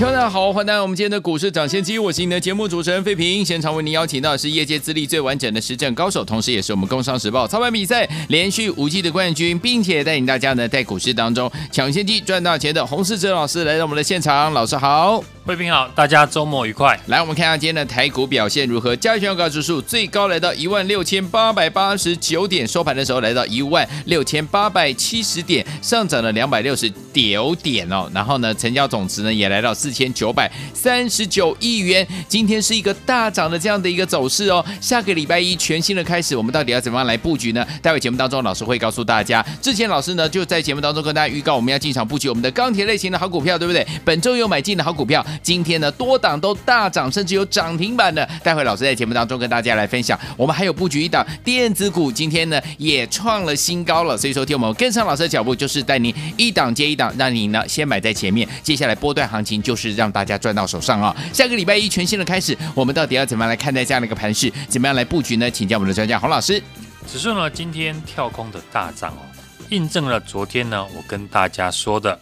听众大家好，欢迎来到我们今天的股市涨先机，我是你的节目主持人费平。现场为您邀请到的是业界资历最完整的实战高手，同时也是我们工商时报操盘比赛连续五季的冠军，并且带领大家呢在股市当中抢先机赚大钱的洪世哲老师来到我们的现场。老师好，费平好，大家周末愉快。来，我们看一下今天的台股表现如何？加权指数最高来到一万六千八百八十九点，收盘的时候来到一万六千八百七十点，上涨了两百六十九点哦。然后呢，成交总值呢也来到四千九百三十九亿元，今天是一个大涨的这样的一个走势哦。下个礼拜一全新的开始，我们到底要怎么样来布局呢？待会节目当中，老师会告诉大家。之前老师呢就在节目当中跟大家预告，我们要进场布局我们的钢铁类型的好股票，对不对？本周有买进的好股票，今天呢多档都大涨，甚至有涨停板的。待会老师在节目当中跟大家来分享。我们还有布局一档电子股，今天呢也创了新高了。所以说，听我们跟上老师的脚步，就是带您一档接一档，让你呢先买在前面。接下来波段行情就让大家赚到手上啊！下个礼拜一全新的开始，我们到底要怎么样来看待这样的一个盘势？怎么样来布局呢？请教我们的专家洪老师。指数呢今天跳空的大涨哦，印证了昨天呢我跟大家说的，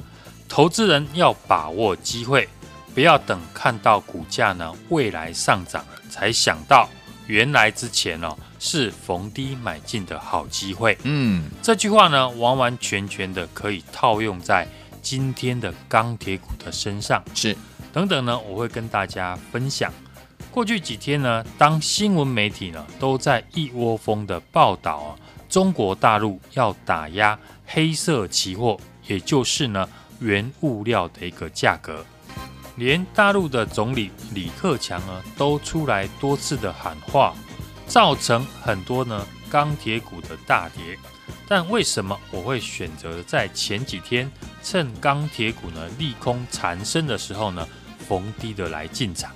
投资人要把握机会，不要等看到股价呢未来上涨了才想到，原来之前哦是逢低买进的好机会。嗯，这句话呢完完全全的可以套用在今天的钢铁股的身上。是。等等呢，我会跟大家分享。过去几天呢，当新闻媒体呢都在一窝蜂的报道啊，中国大陆要打压黑色期货，也就是呢原物料的一个价格，连大陆的总理李克强呢都出来多次的喊话，造成很多呢钢铁股的大跌。但为什么我会选择在前几天趁钢铁股呢利空缠身的时候呢，逢低的来进场？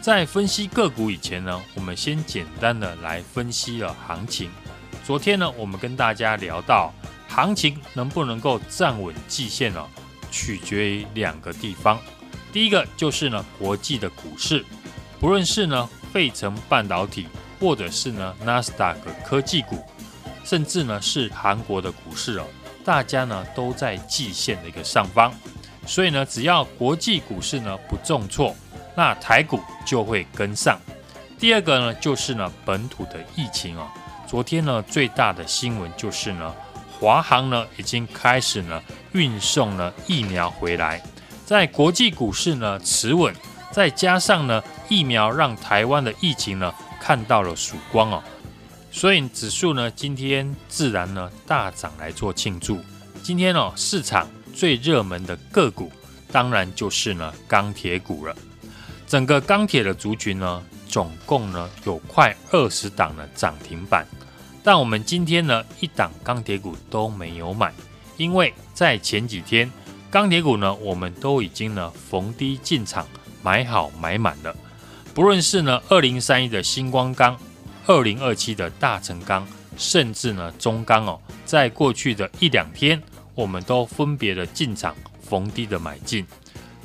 在分析个股以前呢，我们先简单的来分析了行情。昨天呢，我们跟大家聊到，行情能不能够站稳季线呢，取决于两个地方。第一个就是呢，国际的股市，不论是呢费城半导体，或者是呢纳斯达克科技股。甚至呢是韩国的股市哦，大家呢都在季线的一个上方，所以呢只要国际股市呢不重挫，那台股就会跟上。第二个呢就是呢本土的疫情哦，昨天呢最大的新闻就是呢华航呢已经开始呢运送了疫苗回来，在国际股市呢持稳，再加上呢疫苗让台湾的疫情呢看到了曙光哦。所以指数呢，今天自然呢大涨来做庆祝。今天哦，市场最热门的个股，当然就是呢钢铁股了。整个钢铁的族群呢，总共呢有快二十档的涨停板。但我们今天呢，一档钢铁股都没有买，因为在前几天钢铁股呢，我们都已经呢逢低进场买好买满了。不论是呢二零三一的新光钢。二零二七的大成钢，甚至呢中钢哦，在过去的一两天，我们都分别的进场逢低的买进。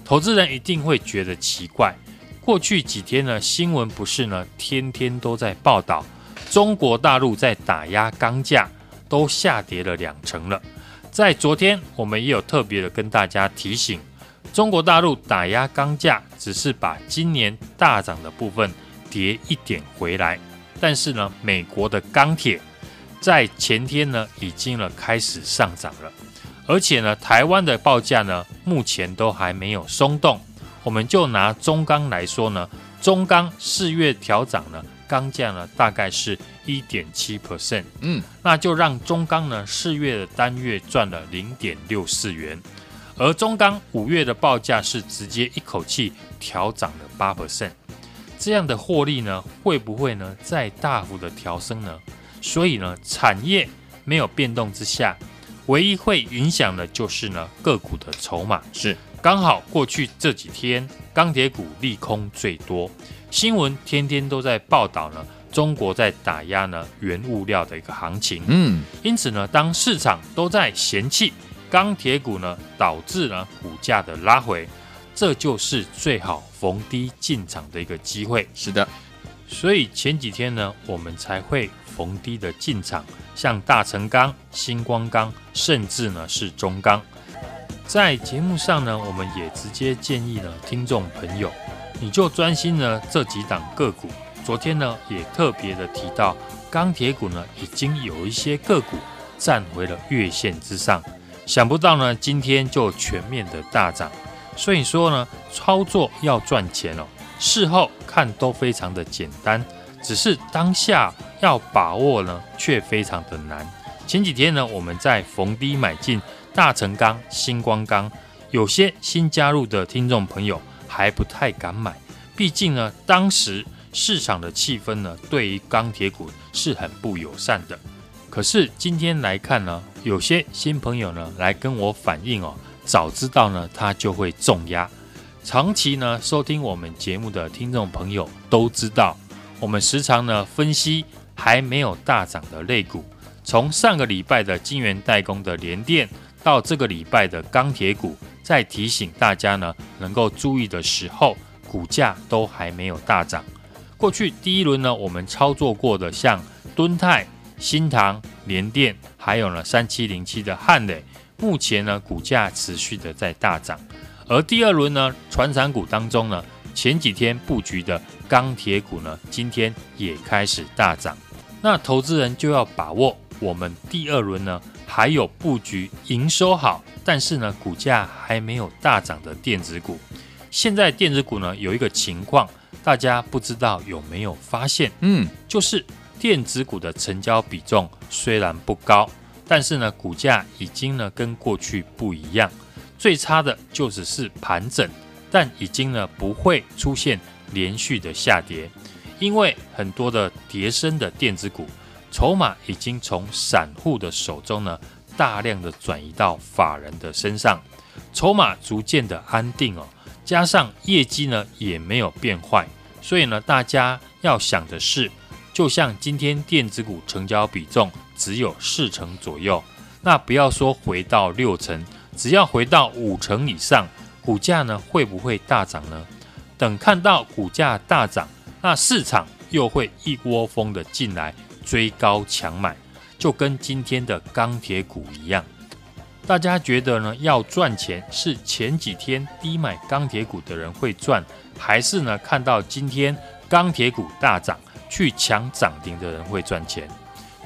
投资人一定会觉得奇怪，过去几天呢新闻不是呢天天都在报道中国大陆在打压钢价，都下跌了两成了。在昨天我们也有特别的跟大家提醒，中国大陆打压钢价，只是把今年大涨的部分跌一点回来。但是呢，美国的钢铁在前天呢已经了开始上涨了，而且呢，台湾的报价呢目前都还没有松动。我们就拿中钢来说呢，中钢四月调涨呢，钢价呢大概是一点七 percent，嗯，那就让中钢呢四月的单月赚了零点六四元，而中钢五月的报价是直接一口气调涨了八 percent。这样的获利呢，会不会呢再大幅的调升呢？所以呢，产业没有变动之下，唯一会影响的就是呢个股的筹码。是刚好过去这几天钢铁股利空最多，新闻天天都在报道呢中国在打压呢原物料的一个行情。嗯，因此呢，当市场都在嫌弃钢铁股呢，导致呢股价的拉回，这就是最好逢低进场的一个机会。是的，所以前几天呢，我们才会逢低的进场，像大成钢、星光钢，甚至呢是中钢。在节目上呢，我们也直接建议呢，听众朋友，你就专心呢这几档个股。昨天呢，也特别的提到，钢铁股呢，已经有一些个股站回了月线之上。想不到呢，今天就全面的大涨。所以说呢，操作要赚钱哦，事后看都非常的简单，只是当下要把握呢，却非常的难。前几天呢，我们在逢低买进。大成钢、新光钢，有些新加入的听众朋友还不太敢买，毕竟呢，当时市场的气氛呢，对于钢铁股是很不友善的。可是今天来看呢，有些新朋友呢来跟我反映哦，早知道呢，他就会重压。长期呢收听我们节目的听众朋友都知道，我们时常呢分析还没有大涨的类股，从上个礼拜的晶圆代工的联电。到这个礼拜的钢铁股，在提醒大家呢，能够注意的时候，股价都还没有大涨。过去第一轮呢，我们操作过的像敦泰、新唐、联电，还有呢三七零七的汉磊，目前呢股价持续的在大涨。而第二轮呢，传产股当中呢，前几天布局的钢铁股呢，今天也开始大涨。那投资人就要把握我们第二轮呢。还有布局营收好，但是呢股价还没有大涨的电子股。现在电子股呢有一个情况，大家不知道有没有发现？嗯，就是电子股的成交比重虽然不高，但是呢股价已经呢跟过去不一样。最差的就只是盘整，但已经呢不会出现连续的下跌，因为很多的跌升的电子股。筹码已经从散户的手中呢，大量的转移到法人的身上，筹码逐渐的安定哦，加上业绩呢也没有变坏，所以呢，大家要想的是，就像今天电子股成交比重只有四成左右，那不要说回到六成，只要回到五成以上，股价呢会不会大涨呢？等看到股价大涨，那市场又会一窝蜂的进来。追高抢买，就跟今天的钢铁股一样。大家觉得呢？要赚钱是前几天低买钢铁股的人会赚，还是呢看到今天钢铁股大涨去抢涨停的人会赚钱？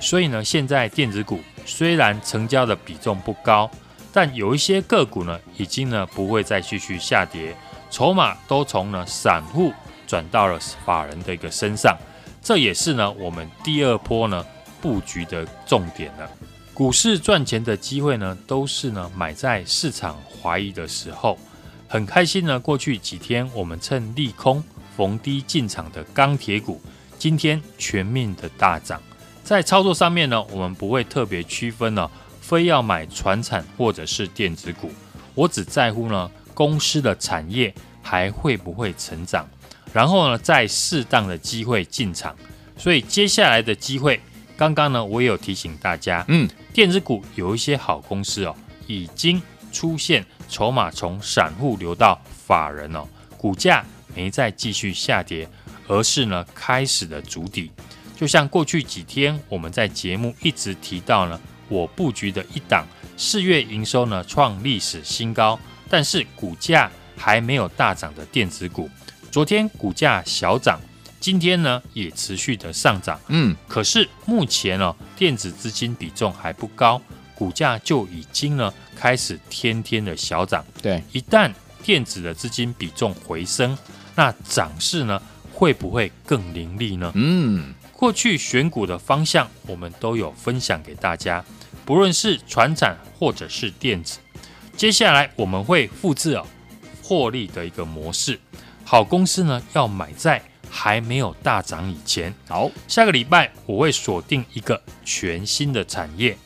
所以呢，现在电子股虽然成交的比重不高，但有一些个股呢已经呢不会再继续下跌，筹码都从呢散户转到了法人的一个身上。这也是呢，我们第二波呢布局的重点了。股市赚钱的机会呢，都是呢买在市场怀疑的时候。很开心呢，过去几天我们趁利空逢低进场的钢铁股，今天全面的大涨。在操作上面呢，我们不会特别区分呢，非要买传产或者是电子股。我只在乎呢公司的产业还会不会成长。然后呢，在适当的机会进场，所以接下来的机会，刚刚呢，我也有提醒大家，嗯，电子股有一些好公司哦，已经出现筹码从散户流到法人哦，股价没再继续下跌，而是呢开始的筑底。就像过去几天我们在节目一直提到呢，我布局的一档四月营收呢创历史新高，但是股价还没有大涨的电子股。昨天股价小涨，今天呢也持续的上涨。嗯，可是目前呢、哦，电子资金比重还不高，股价就已经呢开始天天的小涨。对，一旦电子的资金比重回升，那涨势呢会不会更凌厉呢？嗯，过去选股的方向我们都有分享给大家，不论是船产或者是电子，接下来我们会复制哦获利的一个模式。好公司呢，要买在还没有大涨以前。好，下个礼拜我会锁定一个全新的产业。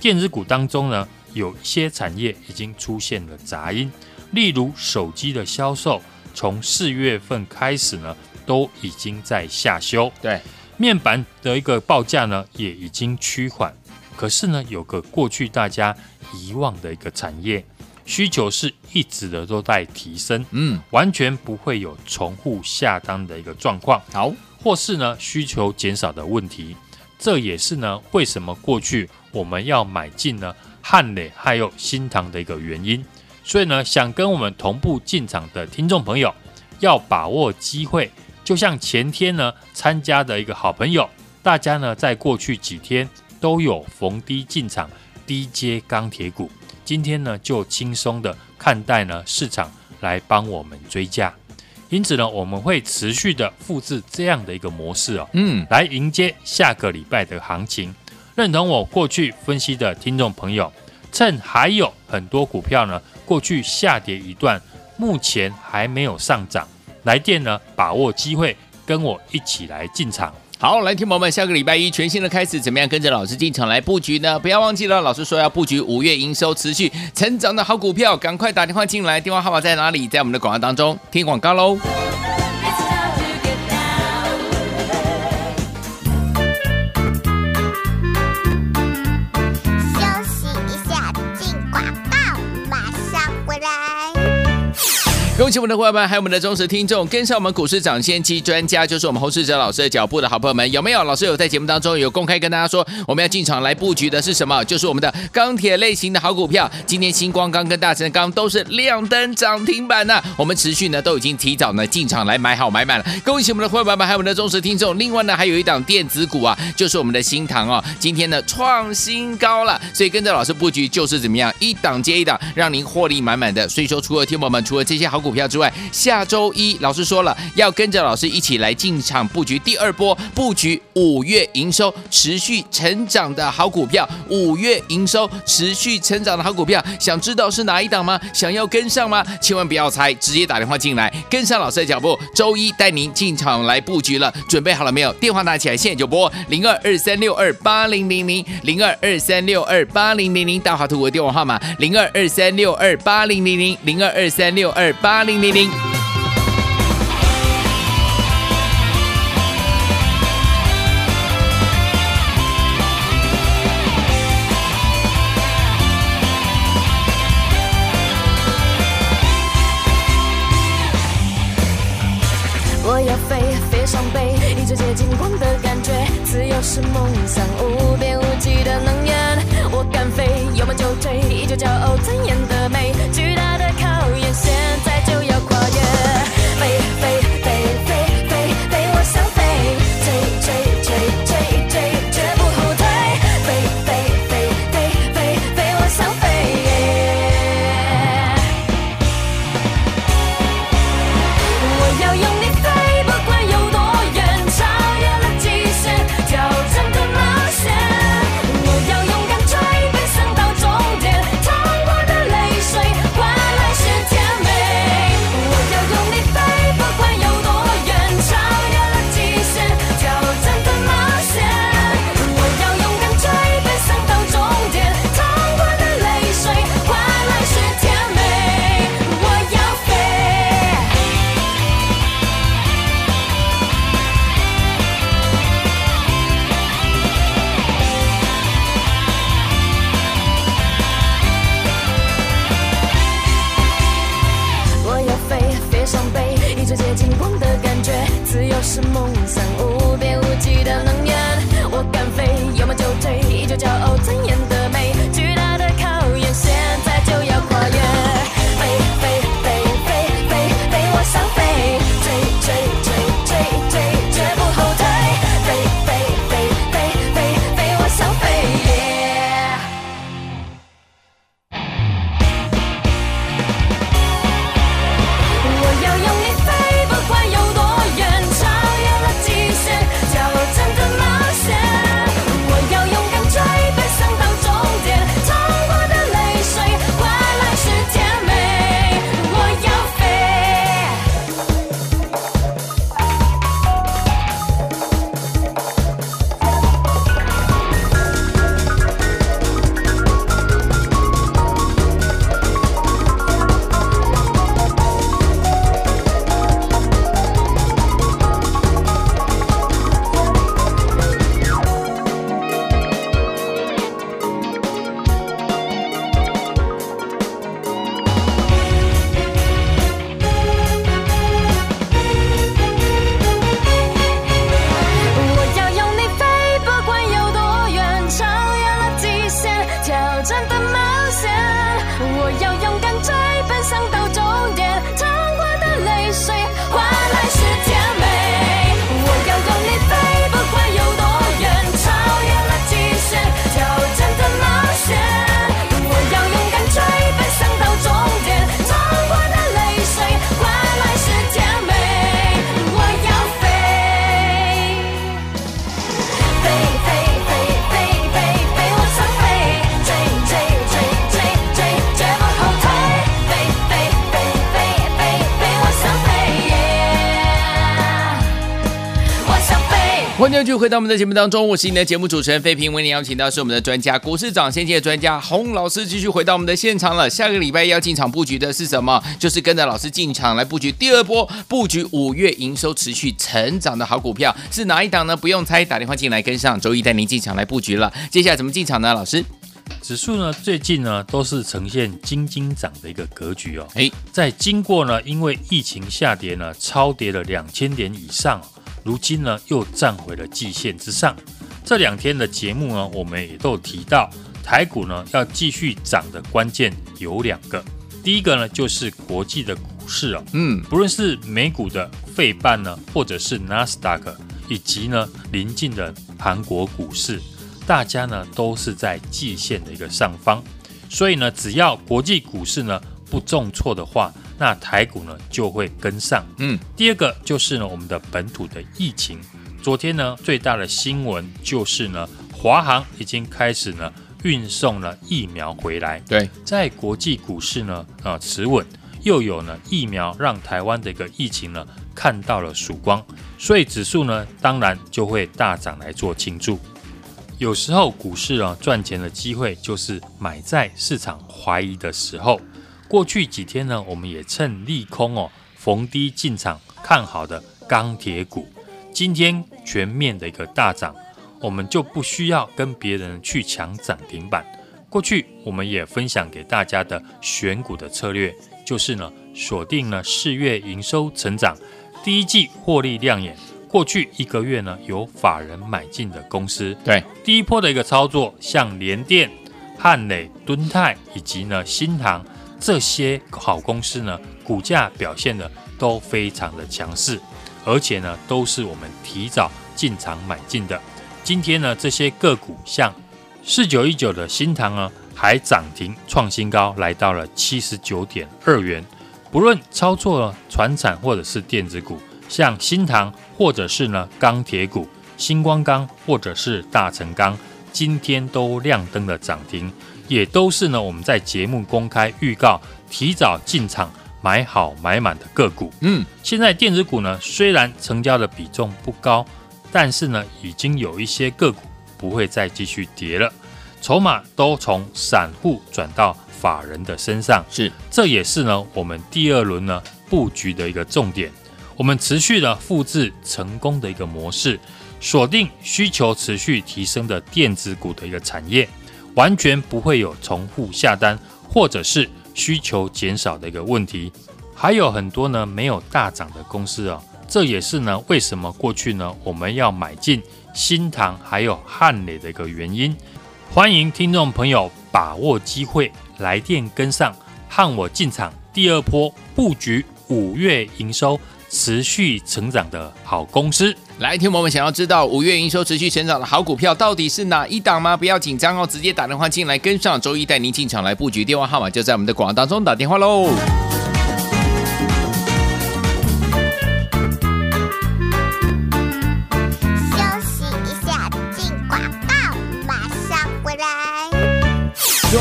电子股当中呢，有一些产业已经出现了杂音，例如手机的销售，从四月份开始呢，都已经在下修。对，面板的一个报价呢也已经趋缓。可是呢，有个过去大家遗忘的一个产业需求是一直的都在提升，嗯，完全不会有重复下单的一个状况。好，或是呢需求减少的问题，这也是呢为什么过去我们要买进呢汉磊还有新唐的一个原因。所以呢，想跟我们同步进场的听众朋友，要把握机会。就像前天呢参加的一个好朋友，大家呢在过去几天都有逢低进场低阶钢铁股，今天呢就轻松的看待呢市场来帮我们追价。因此呢，我们会持续的复制这样的一个模式哦，嗯，来迎接下个礼拜的行情。认同我过去分析的听众朋友，趁还有很多股票呢。过去下跌一段，目前还没有上涨，来电呢，把握机会，跟我一起来进场。好，来听朋友们，下个礼拜一全新的开始，怎么样跟着老师进场来布局呢？不要忘记了，老师说要布局五月营收持续成长的好股票，赶快打电话进来，电话号码在哪里？在我们的广告当中，听广告喽。恭喜我们的伙伴们，还有我们的忠实听众，跟上我们股市涨先机专家，就是我们洪世哲老师的脚步的好朋友们，有没有？老师有在节目当中有公开跟大家说，我们要进场来布局的是什么？就是我们的钢铁类型的好股票。今天星光钢跟大成钢都是亮灯涨停板呐、我们持续呢都已经提早呢进场来买好买满了。恭喜我们的伙伴们，还有我们的忠实听众。另外呢，还有一档电子股啊，就是我们的新唐哦，今天呢创新高了，所以跟着老师布局就是怎么样，一档接一档，让您获利满满的。所以说，除了听友们，除了这些好股。股票之外，下周一老师说了，要跟着老师一起来进场布局第二波，布局五月营收持续成长的好股票。五月营收持续成长的好股票，想知道是哪一档吗？想要跟上吗？千万不要猜，直接打电话进来，跟上老师的脚步。周一带您进场来布局了，准备好了没有？电话拿起来，现在就拨零二二三六二八零零零零二二三六二八零零零，大华图的电话号码零二二三六二八零零零零二二三六二八。零零零，我要飞，飞上北，一直接近光的感觉，自由是梦想，无边无际的能源，我敢飞，有梦就追，依旧骄傲尊严欢迎继续回到我们的节目当中，我是你的节目主持人费平，为您邀请到是我们的专家，股市长先进的专家洪老师，继续回到我们的现场了。下个礼拜要进场布局的是什么？就是跟着老师进场来布局第二波，布局五月营收持续成长的好股票是哪一档呢？不用猜，打电话进来跟上，周一带您进场来布局了。接下来怎么进场呢？老师？指数呢，最近呢都是呈现惊惊涨的一个格局哦。诶，在经过呢因为疫情下跌呢超跌了两千点以上，如今呢又站回了季线之上。这两天的节目呢，我们也都有提到，台股呢要继续涨的关键有两个。第一个呢就是国际的股市哦，嗯，不论是美股的费半呢，或者是纳斯达克，以及呢邻近的韩国股市。大家呢都是在季线的一个上方，所以呢，只要国际股市呢不重挫的话，那台股呢就会跟上。嗯，第二个就是呢我们的本土的疫情，昨天呢最大的新闻就是呢华航已经开始呢运送了疫苗回来。对，在国际股市呢啊持稳，又有呢疫苗让台湾的一个疫情呢看到了曙光，所以指数呢当然就会大涨来做庆祝。有时候股市啊赚钱的机会就是买在市场怀疑的时候。过去几天呢，我们也趁利空哦逢低进场看好的钢铁股。今天全面的一个大涨，我们就不需要跟别人去抢涨停板。过去我们也分享给大家的选股的策略，就是呢锁定了四月营收成长，第一季获利亮眼。过去一个月呢，有法人买进的公司，对第一波的一个操作，像联电、汉磊、敦泰以及呢新唐这些好公司呢，股价表现的都非常的强势，而且呢都是我们提早进场买进的。今天呢这些个股像四九一九的新唐呢，还涨停创新高，来到了七十九点二元。不论操作了船产或者是电子股。像新唐，或者是呢钢铁股，星光钢或者是大成钢，今天都亮灯了涨停，也都是呢我们在节目公开预告，提早进场买好买满的个股。嗯，现在电子股呢虽然成交的比重不高，但是呢已经有一些个股不会再继续跌了，筹码都从散户转到法人的身上，是，这也是呢我们第二轮呢布局的一个重点。我们持续的复制成功的一个模式，锁定需求持续提升的电子股的一个产业，完全不会有重复下单或者是需求减少的一个问题。还有很多呢没有大涨的公司啊，这也是呢为什么过去呢我们要买进新塘还有汉磊的一个原因。欢迎听众朋友把握机会来电跟上，和我进场第二波布局五月营收。持续成长的好公司，来听我们想要知道五月营收持续成长的好股票到底是哪一档吗？不要紧张哦，直接打电话进来跟上，周一带您进场来布局，电话号码就在我们的广告当中，打电话喽。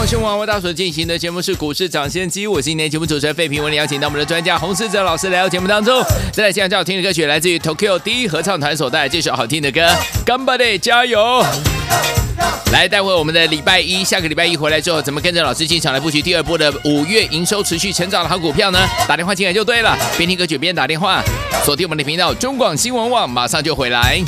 中广新闻网为大家所进行的节目是股市涨先机，我是今天节目主持人费平，为您邀请到我们的专家洪士哲老师来到节目当中。再来，现在最好听的歌曲来自于 Tokyo 第一合唱团所带来这首好听的歌《干巴爹加油》。来，待会我们的礼拜一，下个礼拜一回来之后，怎么跟着老师进场来布局第二波的五月营收持续成长的好股票呢？打电话进来就对了，边听歌曲边打电话，锁定我们的频道中广新闻网，马上就回来。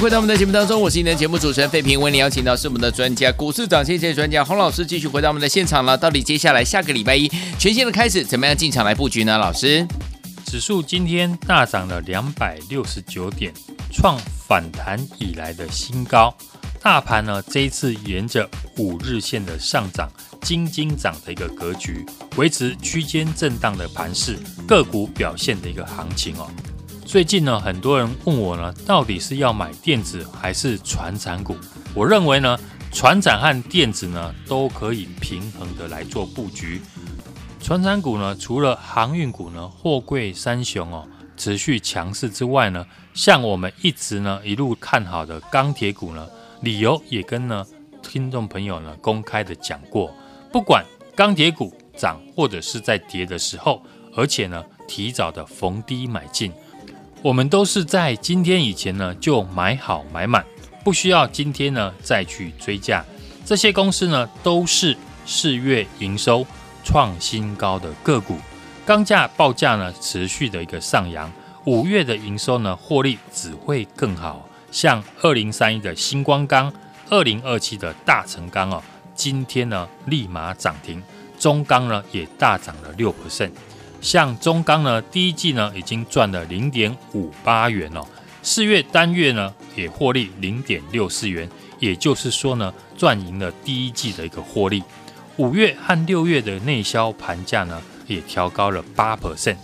回到我们的节目当中，我是你的节目主持人费平，为你邀请到是我们的专家股市涨跌线专家洪老师，继续回到我们的现场了。到底接下来下个礼拜一全新的开始，怎么样进场来布局呢？老师，指数今天大涨了两百六十九点，创反弹以来的新高。大盘呢，这一次沿着五日线的上涨，金金涨的一个格局，维持区间震荡的盘势，个股表现的一个行情哦。最近呢，很多人问我呢，到底是要买电子还是传产股？我认为呢，船产和电子呢都可以平衡的来做布局。传产股呢，除了航运股呢，货柜三雄哦持续强势之外呢，像我们一直呢一路看好的钢铁股呢。理由也跟呢听众朋友呢公开的讲过，不管钢铁股涨或者是在跌的时候，而且呢提早的逢低买进，我们都是在今天以前呢就买好买满，不需要今天呢再去追价。这些公司呢都是四月营收创新高的个股，钢价报价呢持续的一个上扬，五月的营收呢获利只会更好。像二零三一的新光钢，二零二七的大成钢哦，今天呢立马涨停，中钢呢也大涨了六 percent。像中钢呢，第一季呢已经赚了零点五八元哦，四月单月呢也获利零点六四元，也就是说呢赚赢了第一季的一个获利。五月和六月的内销盘价呢也调高了八 percent，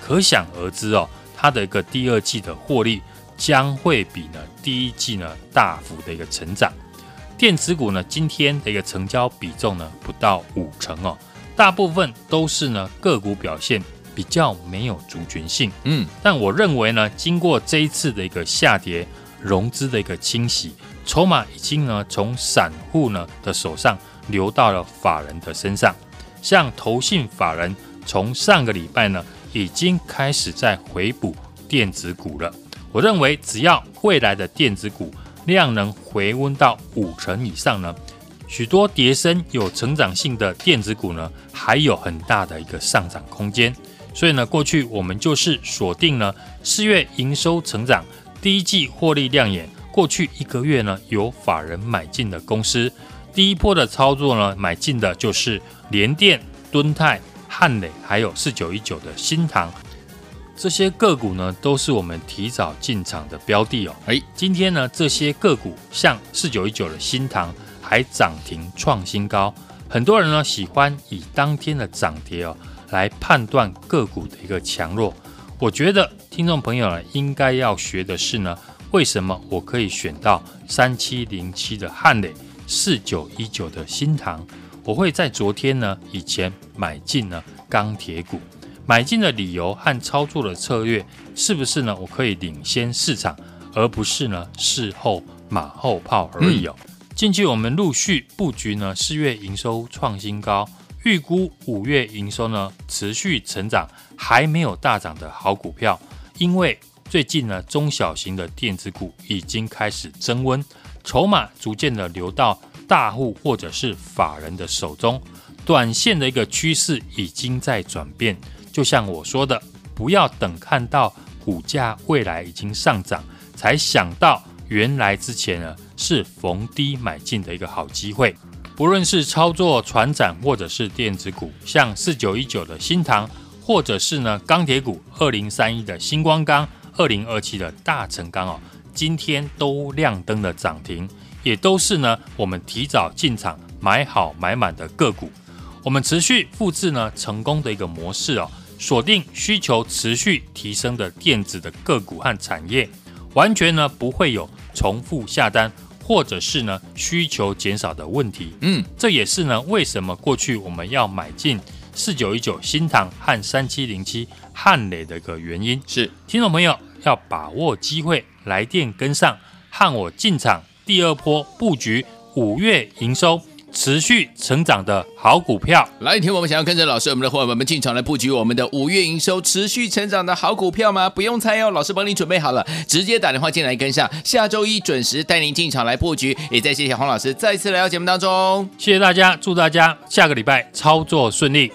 可想而知哦，它的一个第二季的获利。将会比呢第一季呢大幅的一个成长，电子股呢今天的一个成交比重呢不到五成哦，大部分都是呢个股表现比较没有族群性，嗯，但我认为呢经过这一次的一个下跌，融资的一个清洗，筹码已经呢从散户呢的手上流到了法人的身上，像投信法人从上个礼拜呢已经开始在回补电子股了。我认为，只要未来的电子股量能回温到五成以上呢，许多叠升有成长性的电子股呢，还有很大的一个上涨空间。所以呢，过去我们就是锁定了四月营收成长、第一季获利亮眼、过去一个月呢有法人买进的公司。第一波的操作呢，买进的就是联电、敦泰、汉磊，还有四九一九的新塘。这些个股呢，都是我们提早进场的标的哦。哎，今天呢，这些个股像四九一九的新唐还涨停创新高，很多人呢喜欢以当天的涨跌哦来判断个股的一个强弱。我觉得听众朋友呢，应该要学的是呢，为什么我可以选到三七零七的汉磊，四九一九的新唐，我会在昨天呢以前买进呢钢铁股。买进的理由和操作的策略是不是呢？我可以领先市场，而不是呢事后马后炮而已哦。近期我们陆续布局呢，四月营收创新高，预估五月营收呢持续成长，还没有大涨的好股票。因为最近呢，中小型的电子股已经开始增温，筹码逐渐的流到大户或者是法人的手中，短线的一个趋势已经在转变。就像我说的，不要等看到股价未来已经上涨，才想到原来之前呢是逢低买进的一个好机会。不论是操作船展或者是电子股，像四九一九的新唐，或者是呢钢铁股二零三一的星光钢、二零二七的大成钢哦，今天都亮灯的涨停，也都是呢我们提早进场买好买满的个股。我们持续复制呢成功的一个模式哦。锁定需求持续提升的电子的个股和产业，完全呢不会有重复下单或者是呢需求减少的问题。嗯，这也是呢为什么过去我们要买进四九一九新塘和三七零七汉磊的一个原因。是，听众朋友要把握机会来电跟上，和我进场第二波布局五月营收。持续成长的好股票，来，听我们想要跟着老师，我们的伙伴们进场来布局我们的五月营收持续成长的好股票吗？不用猜哦，老师帮你准备好了，直接打电话进来跟上，下周一准时带您进场来布局。也再谢谢黄老师再次来到节目当中，谢谢大家，祝大家下个礼拜操作顺利。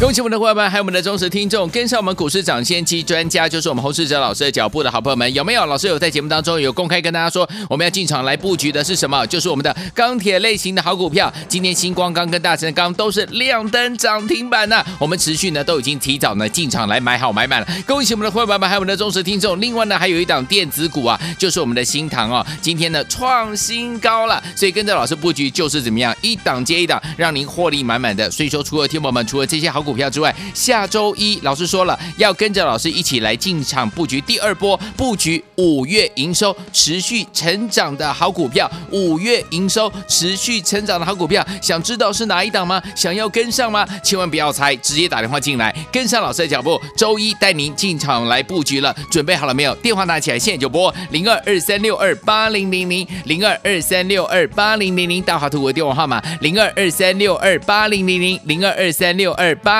恭喜我们的伙伴们，还有我们的忠实听众，跟上我们股市涨先机专家，就是我们洪世哲老师的脚步的好朋友们，有没有？老师有在节目当中有公开跟大家说，我们要进场来布局的是什么？就是我们的钢铁类型的好股票。今天星光钢跟大成钢都是亮灯涨停板呐、我们持续呢都已经提早呢进场来买好买满了。恭喜我们的伙伴们，还有我们的忠实听众。另外呢，还有一档电子股啊，就是我们的新唐哦，今天呢创新高了，所以跟着老师布局就是怎么样，一档接一档，让您获利满满的。所以说，除了听友们，除了这些好股股票之外，下周一，老师说了，要跟着老师一起来进场布局第二波，布局五月营收持续成长的好股票。五月营收持续成长的好股票，想知道是哪一档吗？想要跟上吗？千万不要猜，直接打电话进来，跟上老师的脚步。周一带您进场来布局了，准备好了没有？电话拿起来，现在就拨零二二三六二八零零零零二二三六二八零零零，大华图的电话号码零二二三六二八零零零零二二三六二八